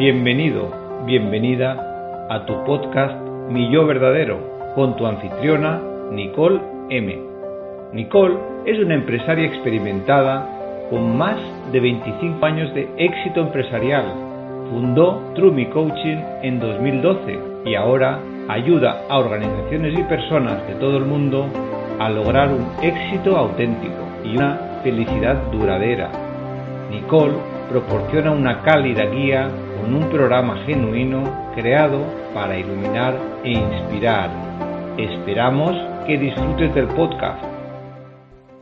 Bienvenido, bienvenida a tu podcast Mi Yo Verdadero con tu anfitriona Nicole M. Nicole es una empresaria experimentada con más de 25 años de éxito empresarial. Fundó True Coaching en 2012 y ahora ayuda a organizaciones y personas de todo el mundo a lograr un éxito auténtico y una felicidad duradera. Nicole proporciona una cálida guía con un programa genuino creado para iluminar e inspirar. Esperamos que disfrutes del podcast.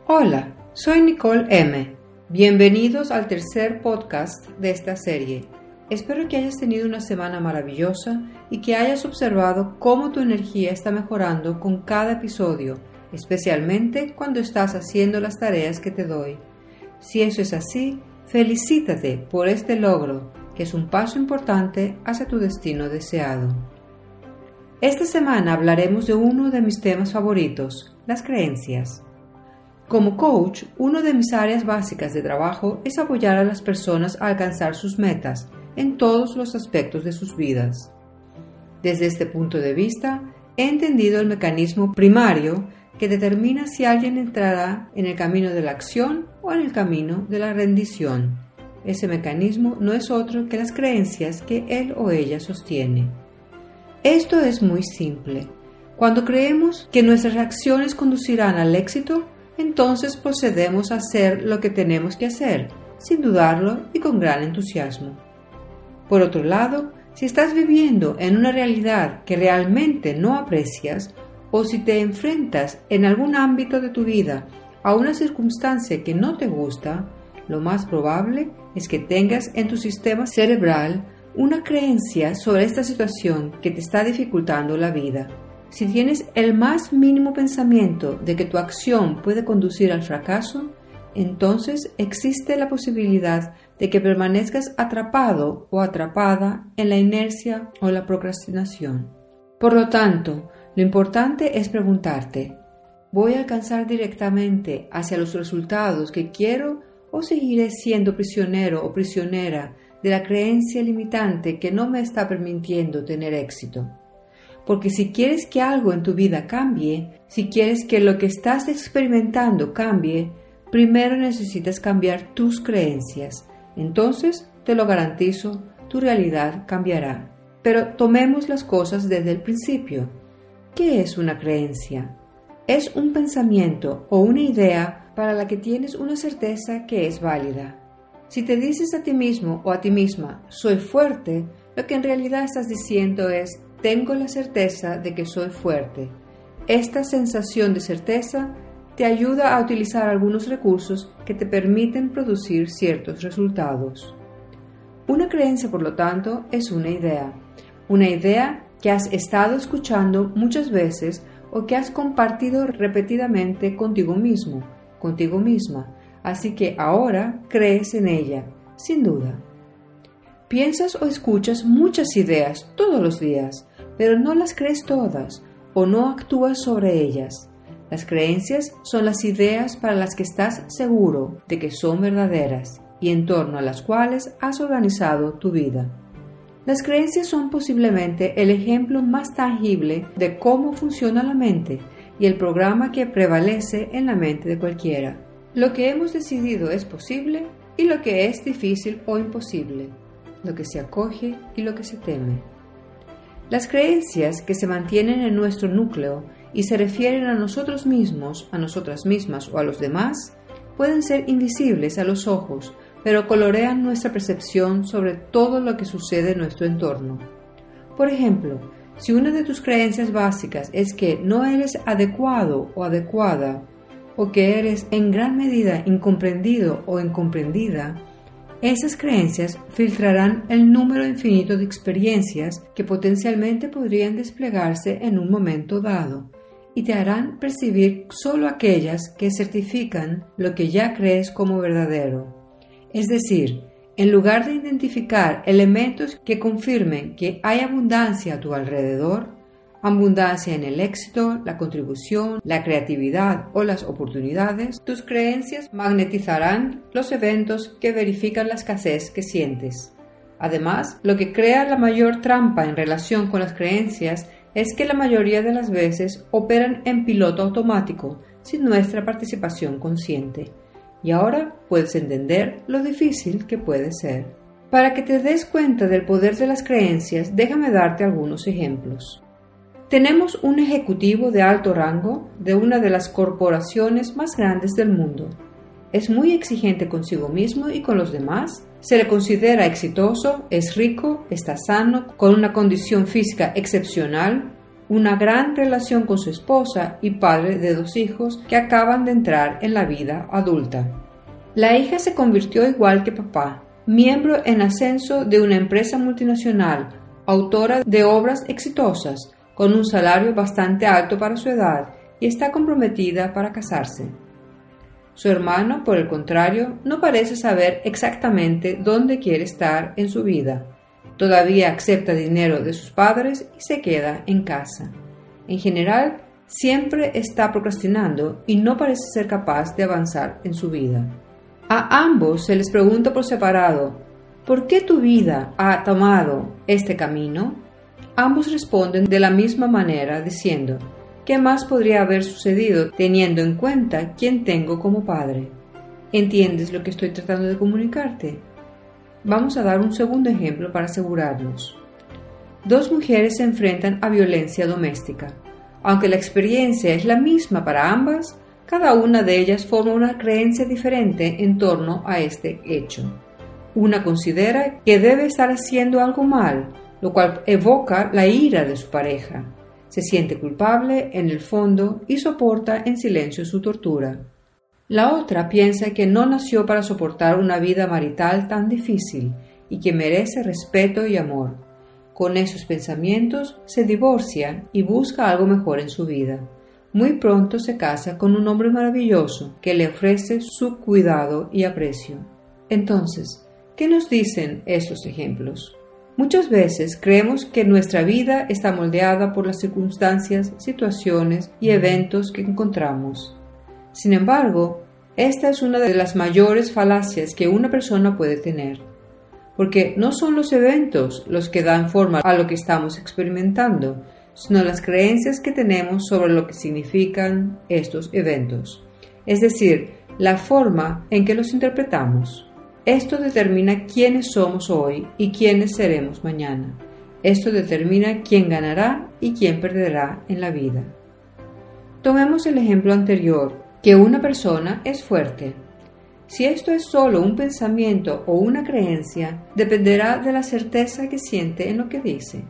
Hola, soy Nicole M. Bienvenidos al tercer podcast de esta serie. Espero que hayas tenido una semana maravillosa y que hayas observado cómo tu energía está mejorando con cada episodio, especialmente cuando estás haciendo las tareas que te doy. Si eso es así, felicítate por este logro, es un paso importante hacia tu destino deseado. Esta semana hablaremos de uno de mis temas favoritos, las creencias. Como coach, una de mis áreas básicas de trabajo es apoyar a las personas a alcanzar sus metas en todos los aspectos de sus vidas. Desde este punto de vista, he entendido el mecanismo primario que determina si alguien entrará en el camino de la acción o en el camino de la rendición. Ese mecanismo no es otro que las creencias que él o ella sostiene. Esto es muy simple. Cuando creemos que nuestras reacciones conducirán al éxito, entonces procedemos a hacer lo que tenemos que hacer, sin dudarlo y con gran entusiasmo. Por otro lado, si estás viviendo en una realidad que realmente no aprecias, o si te enfrentas en algún ámbito de tu vida a una circunstancia que no te gusta, lo más probable es que tengas en tu sistema cerebral una creencia sobre esta situación que te está dificultando la vida. Si tienes el más mínimo pensamiento de que tu acción puede conducir al fracaso, entonces existe la posibilidad de que permanezcas atrapado o atrapada en la inercia o la procrastinación. Por lo tanto, lo importante es preguntarte, ¿voy a alcanzar directamente hacia los resultados que quiero o seguiré siendo prisionero o prisionera de la creencia limitante que no me está permitiendo tener éxito? Porque si quieres que algo en tu vida cambie, si quieres que lo que estás experimentando cambie, primero necesitas cambiar tus creencias. Entonces, te lo garantizo, tu realidad cambiará. Pero tomemos las cosas desde el principio. ¿Qué es una creencia? Es un pensamiento o una idea para la que tienes una certeza que es válida. Si te dices a ti mismo o a ti misma, soy fuerte, lo que en realidad estás diciendo es, tengo la certeza de que soy fuerte. Esta sensación de certeza te ayuda a utilizar algunos recursos que te permiten producir ciertos resultados. Una creencia, por lo tanto, es una idea. Una idea que has estado escuchando muchas veces o que has compartido repetidamente contigo mismo, contigo misma. Así que ahora crees en ella, sin duda. Piensas o escuchas muchas ideas todos los días, pero no las crees todas o no actúas sobre ellas. Las creencias son las ideas para las que estás seguro de que son verdaderas y en torno a las cuales has organizado tu vida. Las creencias son posiblemente el ejemplo más tangible de cómo funciona la mente y el programa que prevalece en la mente de cualquiera. Lo que hemos decidido es posible y lo que es difícil o imposible, lo que se acoge y lo que se teme. Las creencias que se mantienen en nuestro núcleo y se refieren a nosotros mismos, a nosotras mismas o a los demás, pueden ser invisibles a los ojos, pero colorean nuestra percepción sobre todo lo que sucede en nuestro entorno. Por ejemplo, si una de tus creencias básicas es que no eres adecuado o adecuada, o que eres en gran medida incomprendido o incomprendida, esas creencias filtrarán el número infinito de experiencias que potencialmente podrían desplegarse en un momento dado y te harán percibir solo aquellas que certifican lo que ya crees como verdadero. Es decir, en lugar de identificar elementos que confirmen que hay abundancia a tu alrededor, abundancia en el éxito, la contribución, la creatividad o las oportunidades, tus creencias magnetizarán los eventos que verifican la escasez que sientes. Además, lo que crea la mayor trampa en relación con las creencias es que la mayoría de las veces operan en piloto automático, sin nuestra participación consciente. Y ahora puedes entender lo difícil que puede ser. Para que te des cuenta del poder de las creencias, déjame darte algunos ejemplos. Tenemos un ejecutivo de alto rango de una de las corporaciones más grandes del mundo. Es muy exigente consigo mismo y con los demás. Se le considera exitoso, es rico, está sano, con una condición física excepcional, una gran relación con su esposa y padre de dos hijos que acaban de entrar en la vida adulta. La hija se convirtió igual que papá, miembro en ascenso de una empresa multinacional, autora de obras exitosas, con un salario bastante alto para su edad y está comprometida para casarse. Su hermano, por el contrario, no parece saber exactamente dónde quiere estar en su vida Todavía acepta dinero de sus padres y se queda en casa. En general, siempre está procrastinando y no parece ser capaz de avanzar en su vida. A ambos se les pregunta por separado, ¿por qué tu vida ha tomado este camino? Ambos responden de la misma manera diciendo, ¿qué más podría haber sucedido teniendo en cuenta quién tengo como padre? ¿Entiendes lo que estoy tratando de comunicarte? Vamos a dar un segundo ejemplo para asegurarnos. Dos mujeres se enfrentan a violencia doméstica. Aunque la experiencia es la misma para ambas, cada una de ellas forma una creencia diferente en torno a este hecho. Una considera que debe estar haciendo algo mal, lo cual evoca la ira de su pareja. Se siente culpable en el fondo y soporta en silencio su tortura. La otra piensa que no nació para soportar una vida marital tan difícil y que merece respeto y amor. Con esos pensamientos se divorcia y busca algo mejor en su vida. Muy pronto se casa con un hombre maravilloso que le ofrece su cuidado y aprecio. Entonces, ¿qué nos dicen estos ejemplos? Muchas veces creemos que nuestra vida está moldeada por las circunstancias, situaciones y eventos que encontramos. Sin embargo, esta es una de las mayores falacias que una persona puede tener, porque no son los eventos los que dan forma a lo que estamos experimentando, sino las creencias que tenemos sobre lo que significan estos eventos, es decir, la forma en que los interpretamos. Esto determina quiénes somos hoy y quiénes seremos mañana. Esto determina quién ganará y quién perderá en la vida. Tomemos el ejemplo anterior que una persona es fuerte. Si esto es solo un pensamiento o una creencia, dependerá de la certeza que siente en lo que dice.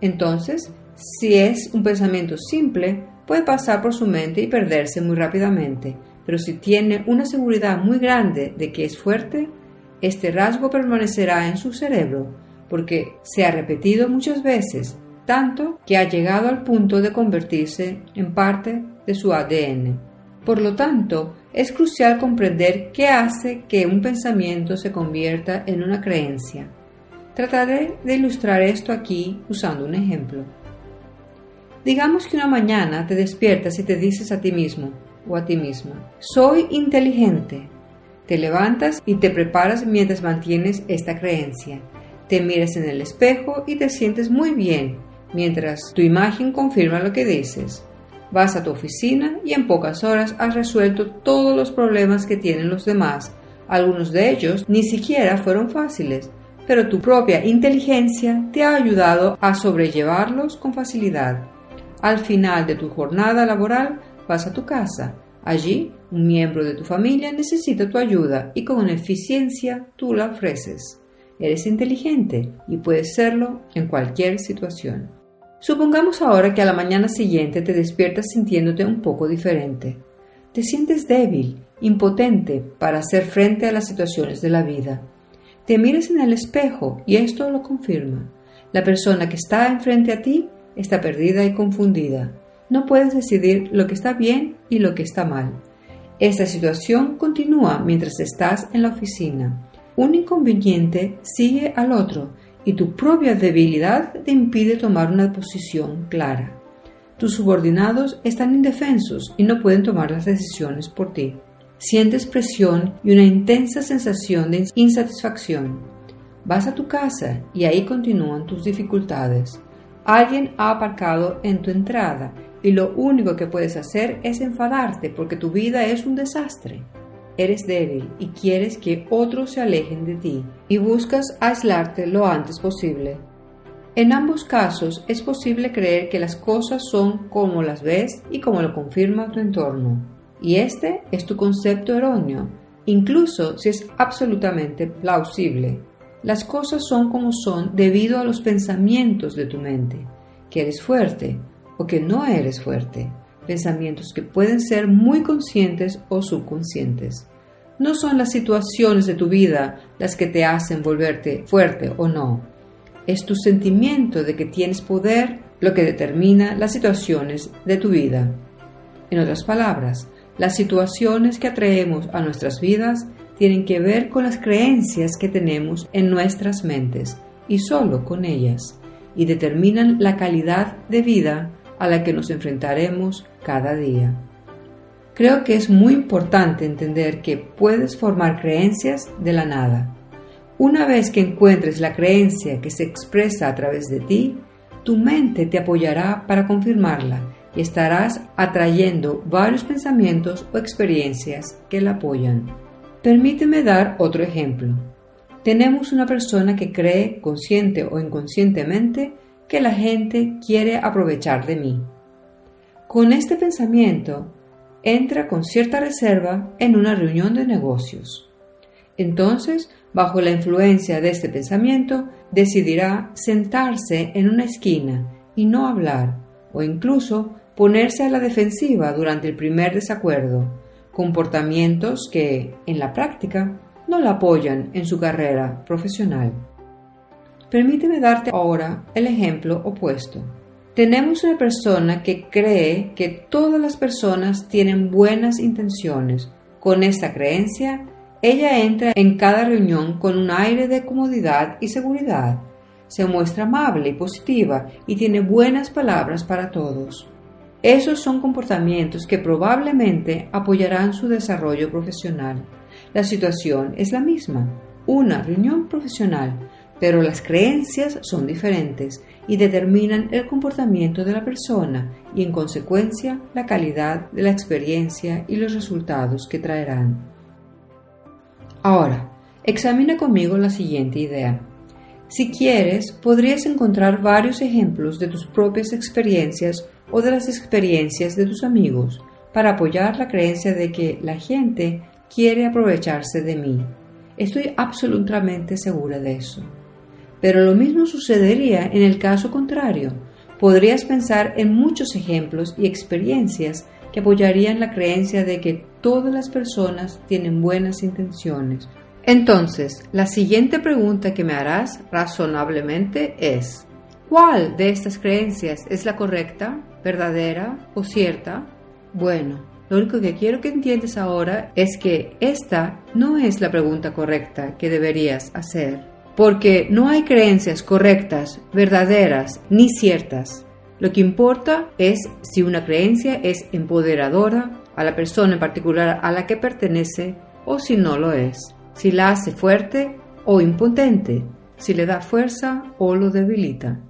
Entonces, si es un pensamiento simple, puede pasar por su mente y perderse muy rápidamente, pero si tiene una seguridad muy grande de que es fuerte, este rasgo permanecerá en su cerebro, porque se ha repetido muchas veces, tanto que ha llegado al punto de convertirse en parte de su ADN. Por lo tanto, es crucial comprender qué hace que un pensamiento se convierta en una creencia. Trataré de ilustrar esto aquí usando un ejemplo. Digamos que una mañana te despiertas y te dices a ti mismo o a ti misma, soy inteligente. Te levantas y te preparas mientras mantienes esta creencia. Te miras en el espejo y te sientes muy bien, mientras tu imagen confirma lo que dices. Vas a tu oficina y en pocas horas has resuelto todos los problemas que tienen los demás. Algunos de ellos ni siquiera fueron fáciles, pero tu propia inteligencia te ha ayudado a sobrellevarlos con facilidad. Al final de tu jornada laboral vas a tu casa. Allí, un miembro de tu familia necesita tu ayuda y con eficiencia tú la ofreces. Eres inteligente y puedes serlo en cualquier situación. Supongamos ahora que a la mañana siguiente te despiertas sintiéndote un poco diferente. Te sientes débil, impotente para hacer frente a las situaciones de la vida. Te miras en el espejo y esto lo confirma. La persona que está enfrente a ti está perdida y confundida. No puedes decidir lo que está bien y lo que está mal. Esta situación continúa mientras estás en la oficina. Un inconveniente sigue al otro y tu propia debilidad te impide tomar una posición clara. Tus subordinados están indefensos y no pueden tomar las decisiones por ti. Sientes presión y una intensa sensación de insatisfacción. Vas a tu casa y ahí continúan tus dificultades. Alguien ha aparcado en tu entrada y lo único que puedes hacer es enfadarte porque tu vida es un desastre. Eres débil y quieres que otros se alejen de ti y buscas aislarte lo antes posible. En ambos casos es posible creer que las cosas son como las ves y como lo confirma tu entorno. Y este es tu concepto erróneo, incluso si es absolutamente plausible. Las cosas son como son debido a los pensamientos de tu mente, que eres fuerte o que no eres fuerte, pensamientos que pueden ser muy conscientes o subconscientes. No son las situaciones de tu vida las que te hacen volverte fuerte o no. Es tu sentimiento de que tienes poder lo que determina las situaciones de tu vida. En otras palabras, las situaciones que atraemos a nuestras vidas tienen que ver con las creencias que tenemos en nuestras mentes y solo con ellas, y determinan la calidad de vida a la que nos enfrentaremos cada día. Creo que es muy importante entender que puedes formar creencias de la nada. Una vez que encuentres la creencia que se expresa a través de ti, tu mente te apoyará para confirmarla y estarás atrayendo varios pensamientos o experiencias que la apoyan. Permíteme dar otro ejemplo. Tenemos una persona que cree, consciente o inconscientemente, que la gente quiere aprovechar de mí. Con este pensamiento, entra con cierta reserva en una reunión de negocios. Entonces, bajo la influencia de este pensamiento, decidirá sentarse en una esquina y no hablar, o incluso ponerse a la defensiva durante el primer desacuerdo, comportamientos que, en la práctica, no la apoyan en su carrera profesional. Permíteme darte ahora el ejemplo opuesto. Tenemos una persona que cree que todas las personas tienen buenas intenciones. Con esta creencia, ella entra en cada reunión con un aire de comodidad y seguridad. Se muestra amable y positiva y tiene buenas palabras para todos. Esos son comportamientos que probablemente apoyarán su desarrollo profesional. La situación es la misma, una reunión profesional, pero las creencias son diferentes y determinan el comportamiento de la persona y en consecuencia la calidad de la experiencia y los resultados que traerán. Ahora, examina conmigo la siguiente idea. Si quieres, podrías encontrar varios ejemplos de tus propias experiencias o de las experiencias de tus amigos para apoyar la creencia de que la gente quiere aprovecharse de mí. Estoy absolutamente segura de eso. Pero lo mismo sucedería en el caso contrario. Podrías pensar en muchos ejemplos y experiencias que apoyarían la creencia de que todas las personas tienen buenas intenciones. Entonces, la siguiente pregunta que me harás razonablemente es, ¿cuál de estas creencias es la correcta? verdadera o cierta? Bueno, lo único que quiero que entiendas ahora es que esta no es la pregunta correcta que deberías hacer, porque no hay creencias correctas, verdaderas ni ciertas. Lo que importa es si una creencia es empoderadora a la persona en particular a la que pertenece o si no lo es, si la hace fuerte o impotente, si le da fuerza o lo debilita.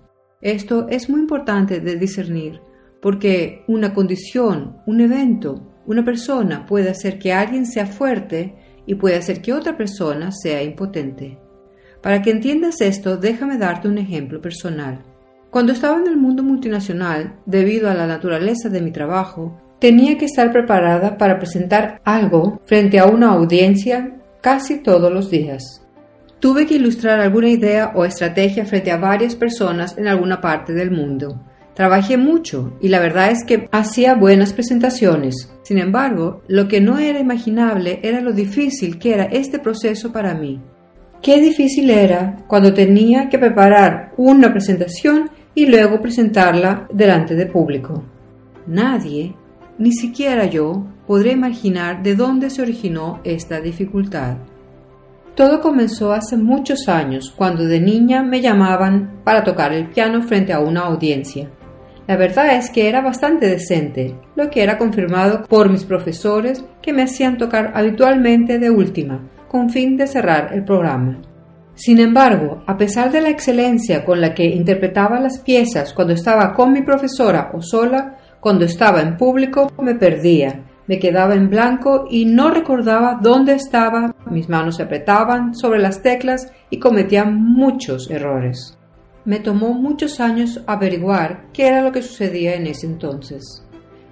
Esto es muy importante de discernir porque una condición, un evento, una persona puede hacer que alguien sea fuerte y puede hacer que otra persona sea impotente. Para que entiendas esto, déjame darte un ejemplo personal. Cuando estaba en el mundo multinacional, debido a la naturaleza de mi trabajo, tenía que estar preparada para presentar algo frente a una audiencia casi todos los días. Tuve que ilustrar alguna idea o estrategia frente a varias personas en alguna parte del mundo. Trabajé mucho y la verdad es que hacía buenas presentaciones. Sin embargo, lo que no era imaginable era lo difícil que era este proceso para mí. Qué difícil era cuando tenía que preparar una presentación y luego presentarla delante de público. Nadie, ni siquiera yo, podría imaginar de dónde se originó esta dificultad. Todo comenzó hace muchos años, cuando de niña me llamaban para tocar el piano frente a una audiencia. La verdad es que era bastante decente, lo que era confirmado por mis profesores que me hacían tocar habitualmente de última, con fin de cerrar el programa. Sin embargo, a pesar de la excelencia con la que interpretaba las piezas cuando estaba con mi profesora o sola, cuando estaba en público me perdía, me quedaba en blanco y no recordaba dónde estaba, mis manos se apretaban sobre las teclas y cometía muchos errores. Me tomó muchos años averiguar qué era lo que sucedía en ese entonces.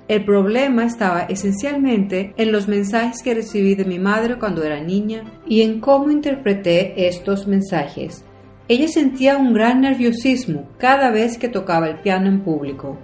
El problema estaba esencialmente en los mensajes que recibí de mi madre cuando era niña y en cómo interpreté estos mensajes. Ella sentía un gran nerviosismo cada vez que tocaba el piano en público.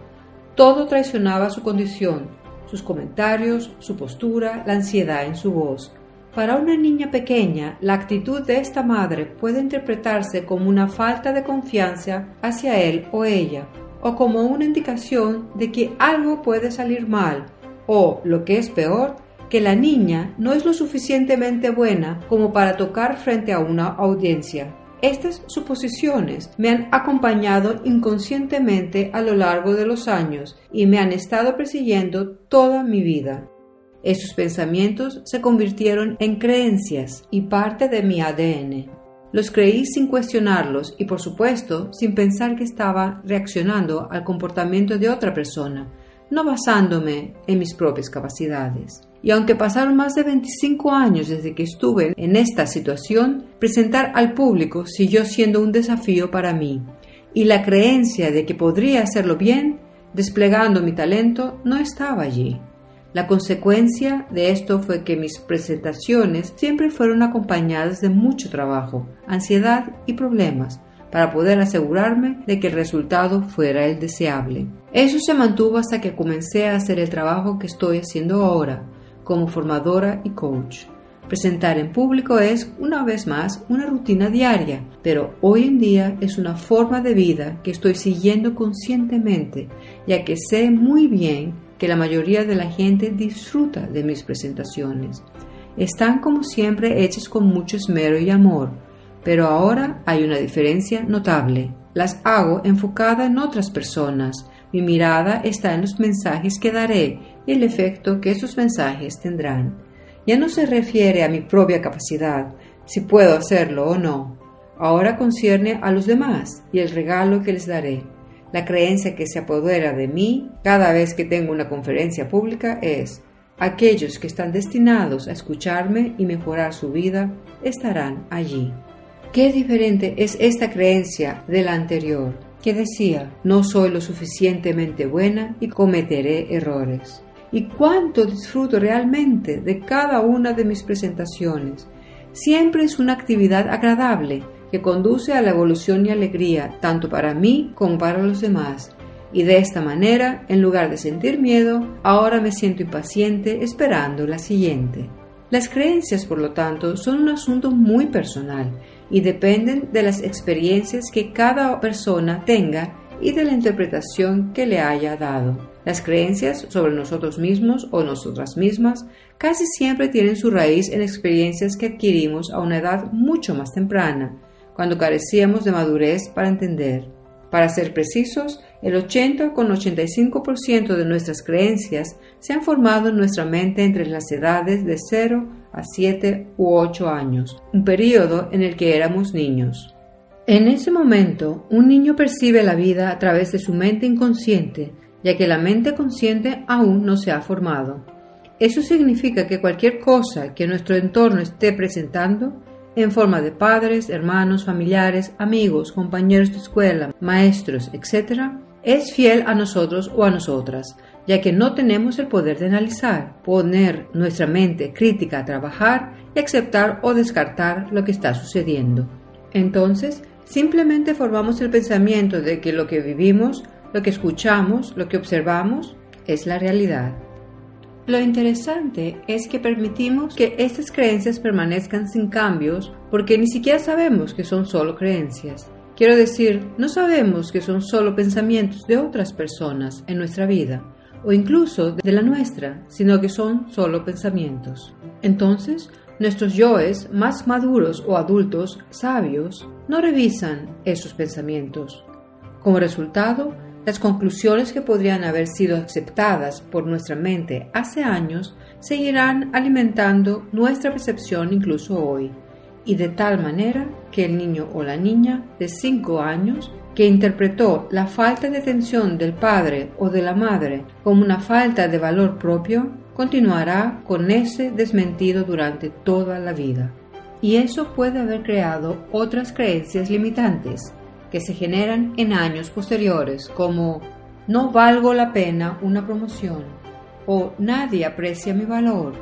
Todo traicionaba su condición, sus comentarios, su postura, la ansiedad en su voz. Para una niña pequeña, la actitud de esta madre puede interpretarse como una falta de confianza hacia él o ella, o como una indicación de que algo puede salir mal o, lo que es peor, que la niña no es lo suficientemente buena como para tocar frente a una audiencia. Estas suposiciones me han acompañado inconscientemente a lo largo de los años y me han estado persiguiendo toda mi vida. Esos pensamientos se convirtieron en creencias y parte de mi ADN. Los creí sin cuestionarlos y por supuesto sin pensar que estaba reaccionando al comportamiento de otra persona, no basándome en mis propias capacidades. Y aunque pasaron más de 25 años desde que estuve en esta situación, presentar al público siguió siendo un desafío para mí. Y la creencia de que podría hacerlo bien, desplegando mi talento, no estaba allí. La consecuencia de esto fue que mis presentaciones siempre fueron acompañadas de mucho trabajo, ansiedad y problemas para poder asegurarme de que el resultado fuera el deseable. Eso se mantuvo hasta que comencé a hacer el trabajo que estoy haciendo ahora, como formadora y coach. Presentar en público es, una vez más, una rutina diaria, pero hoy en día es una forma de vida que estoy siguiendo conscientemente, ya que sé muy bien que la mayoría de la gente disfruta de mis presentaciones. Están como siempre hechas con mucho esmero y amor, pero ahora hay una diferencia notable. Las hago enfocada en otras personas. Mi mirada está en los mensajes que daré y el efecto que esos mensajes tendrán. Ya no se refiere a mi propia capacidad, si puedo hacerlo o no. Ahora concierne a los demás y el regalo que les daré. La creencia que se apodera de mí cada vez que tengo una conferencia pública es, aquellos que están destinados a escucharme y mejorar su vida estarán allí. Qué diferente es esta creencia de la anterior, que decía, no soy lo suficientemente buena y cometeré errores. Y cuánto disfruto realmente de cada una de mis presentaciones. Siempre es una actividad agradable conduce a la evolución y alegría tanto para mí como para los demás. Y de esta manera, en lugar de sentir miedo, ahora me siento impaciente esperando la siguiente. Las creencias, por lo tanto, son un asunto muy personal y dependen de las experiencias que cada persona tenga y de la interpretación que le haya dado. Las creencias sobre nosotros mismos o nosotras mismas casi siempre tienen su raíz en experiencias que adquirimos a una edad mucho más temprana, cuando carecíamos de madurez para entender. Para ser precisos, el 80 con 85% de nuestras creencias se han formado en nuestra mente entre las edades de 0 a 7 u 8 años, un periodo en el que éramos niños. En ese momento, un niño percibe la vida a través de su mente inconsciente, ya que la mente consciente aún no se ha formado. Eso significa que cualquier cosa que nuestro entorno esté presentando en forma de padres, hermanos, familiares, amigos, compañeros de escuela, maestros, etc., es fiel a nosotros o a nosotras, ya que no tenemos el poder de analizar, poner nuestra mente crítica a trabajar y aceptar o descartar lo que está sucediendo. Entonces, simplemente formamos el pensamiento de que lo que vivimos, lo que escuchamos, lo que observamos, es la realidad. Lo interesante es que permitimos que estas creencias permanezcan sin cambios porque ni siquiera sabemos que son solo creencias. Quiero decir, no sabemos que son solo pensamientos de otras personas en nuestra vida o incluso de la nuestra, sino que son solo pensamientos. Entonces, nuestros yoes más maduros o adultos sabios no revisan esos pensamientos. Como resultado, las conclusiones que podrían haber sido aceptadas por nuestra mente hace años seguirán alimentando nuestra percepción incluso hoy. y de tal manera que el niño o la niña de 5 años que interpretó la falta de atención del padre o de la madre como una falta de valor propio, continuará con ese desmentido durante toda la vida. Y eso puede haber creado otras creencias limitantes que se generan en años posteriores, como no valgo la pena una promoción, o nadie aprecia mi valor,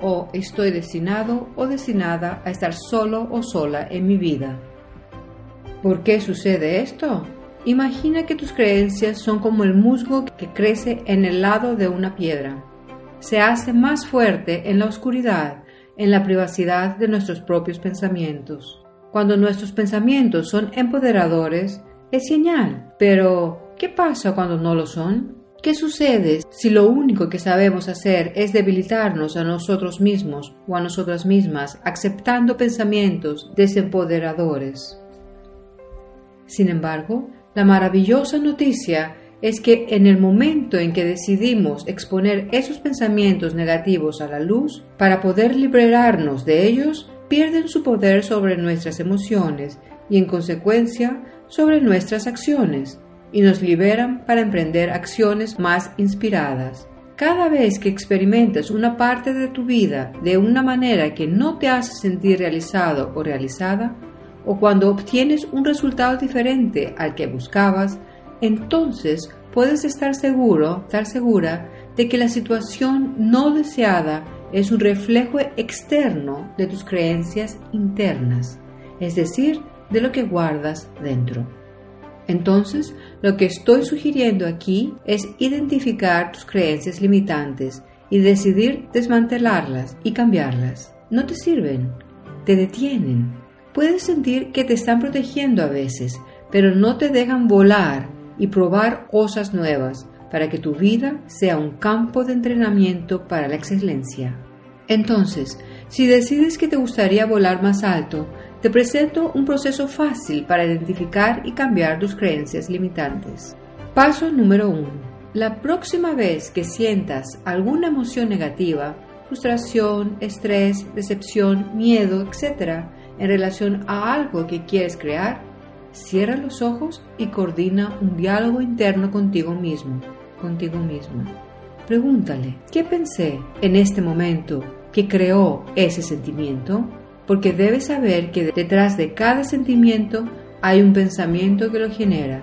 o estoy destinado o destinada a estar solo o sola en mi vida. ¿Por qué sucede esto? Imagina que tus creencias son como el musgo que crece en el lado de una piedra. Se hace más fuerte en la oscuridad, en la privacidad de nuestros propios pensamientos. Cuando nuestros pensamientos son empoderadores, es señal. Pero, ¿qué pasa cuando no lo son? ¿Qué sucede si lo único que sabemos hacer es debilitarnos a nosotros mismos o a nosotras mismas aceptando pensamientos desempoderadores? Sin embargo, la maravillosa noticia es que en el momento en que decidimos exponer esos pensamientos negativos a la luz, para poder liberarnos de ellos, pierden su poder sobre nuestras emociones y en consecuencia sobre nuestras acciones, y nos liberan para emprender acciones más inspiradas. Cada vez que experimentas una parte de tu vida de una manera que no te hace sentir realizado o realizada, o cuando obtienes un resultado diferente al que buscabas, entonces puedes estar seguro, estar segura de que la situación no deseada es un reflejo externo de tus creencias internas, es decir, de lo que guardas dentro. Entonces, lo que estoy sugiriendo aquí es identificar tus creencias limitantes y decidir desmantelarlas y cambiarlas. No te sirven, te detienen, Puedes sentir que te están protegiendo a veces, pero no te dejan volar y probar cosas nuevas para que tu vida sea un campo de entrenamiento para la excelencia. Entonces, si decides que te gustaría volar más alto, te presento un proceso fácil para identificar y cambiar tus creencias limitantes. Paso número 1. La próxima vez que sientas alguna emoción negativa, frustración, estrés, decepción, miedo, etc., en relación a algo que quieres crear, cierra los ojos y coordina un diálogo interno contigo mismo, contigo mismo. Pregúntale, ¿qué pensé en este momento que creó ese sentimiento? Porque debes saber que detrás de cada sentimiento hay un pensamiento que lo genera.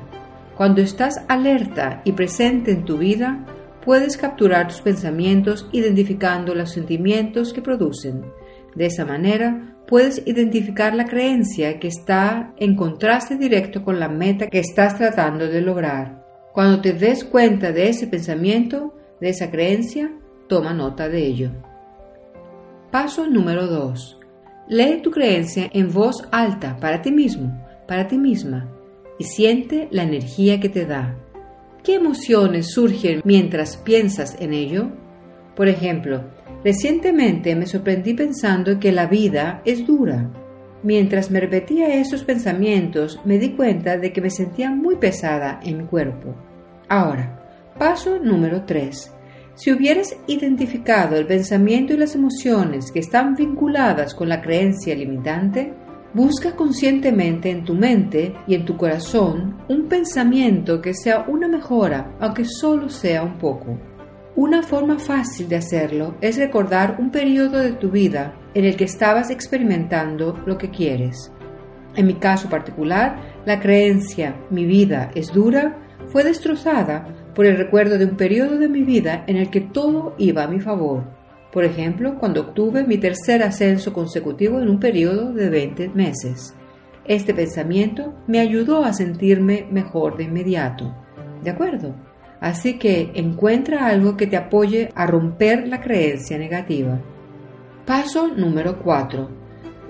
Cuando estás alerta y presente en tu vida, puedes capturar tus pensamientos identificando los sentimientos que producen. De esa manera, puedes identificar la creencia que está en contraste directo con la meta que estás tratando de lograr. Cuando te des cuenta de ese pensamiento, de esa creencia, toma nota de ello. Paso número 2. Lee tu creencia en voz alta para ti mismo, para ti misma, y siente la energía que te da. ¿Qué emociones surgen mientras piensas en ello? Por ejemplo, Recientemente me sorprendí pensando que la vida es dura. Mientras me repetía esos pensamientos, me di cuenta de que me sentía muy pesada en mi cuerpo. Ahora, paso número 3. Si hubieras identificado el pensamiento y las emociones que están vinculadas con la creencia limitante, busca conscientemente en tu mente y en tu corazón un pensamiento que sea una mejora, aunque solo sea un poco. Una forma fácil de hacerlo es recordar un periodo de tu vida en el que estabas experimentando lo que quieres. En mi caso particular, la creencia mi vida es dura fue destrozada por el recuerdo de un periodo de mi vida en el que todo iba a mi favor. Por ejemplo, cuando obtuve mi tercer ascenso consecutivo en un periodo de 20 meses. Este pensamiento me ayudó a sentirme mejor de inmediato. ¿De acuerdo? Así que encuentra algo que te apoye a romper la creencia negativa. Paso número 4.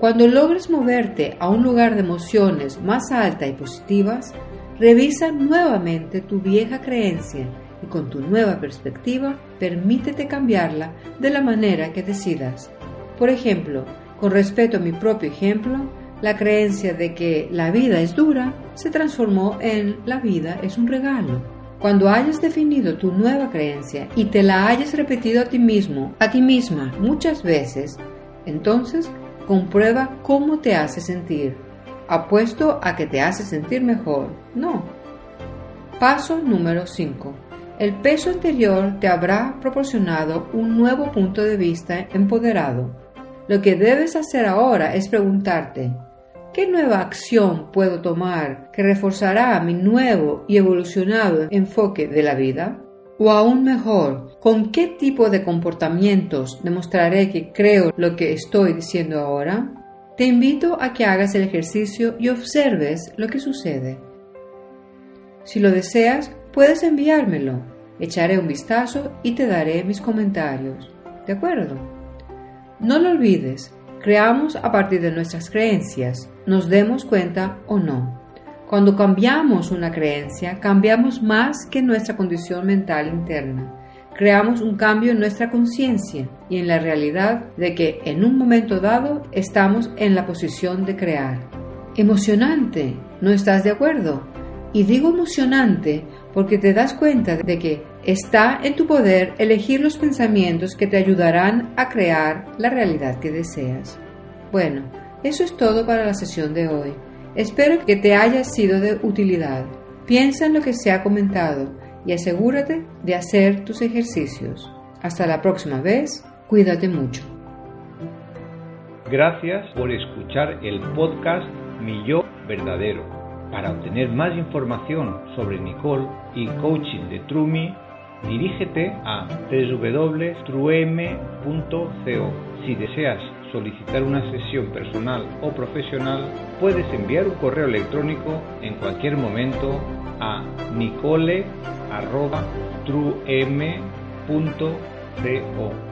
Cuando logres moverte a un lugar de emociones más alta y positivas, revisa nuevamente tu vieja creencia y con tu nueva perspectiva permítete cambiarla de la manera que decidas. Por ejemplo, con respecto a mi propio ejemplo, la creencia de que la vida es dura se transformó en la vida es un regalo. Cuando hayas definido tu nueva creencia y te la hayas repetido a ti mismo, a ti misma muchas veces, entonces comprueba cómo te hace sentir. Apuesto a que te hace sentir mejor. No. Paso número 5. El peso anterior te habrá proporcionado un nuevo punto de vista empoderado. Lo que debes hacer ahora es preguntarte, ¿qué nueva acción puedo tomar que reforzará mi nuevo y evolucionado enfoque de la vida? O aún mejor, ¿con qué tipo de comportamientos demostraré que creo lo que estoy diciendo ahora? Te invito a que hagas el ejercicio y observes lo que sucede. Si lo deseas, puedes enviármelo. Echaré un vistazo y te daré mis comentarios. ¿De acuerdo? No lo olvides, creamos a partir de nuestras creencias, nos demos cuenta o no. Cuando cambiamos una creencia, cambiamos más que nuestra condición mental interna. Creamos un cambio en nuestra conciencia y en la realidad de que en un momento dado estamos en la posición de crear. Emocionante, ¿no estás de acuerdo? Y digo emocionante porque te das cuenta de que está en tu poder elegir los pensamientos que te ayudarán a crear la realidad que deseas. Bueno, eso es todo para la sesión de hoy. Espero que te haya sido de utilidad. Piensa en lo que se ha comentado y asegúrate de hacer tus ejercicios. Hasta la próxima vez, cuídate mucho. Gracias por escuchar el podcast Mi Yo Verdadero. Para obtener más información sobre Nicole y coaching de Trumi, dirígete a www.truem.co. Si deseas solicitar una sesión personal o profesional, puedes enviar un correo electrónico en cualquier momento a nicole.truem.co.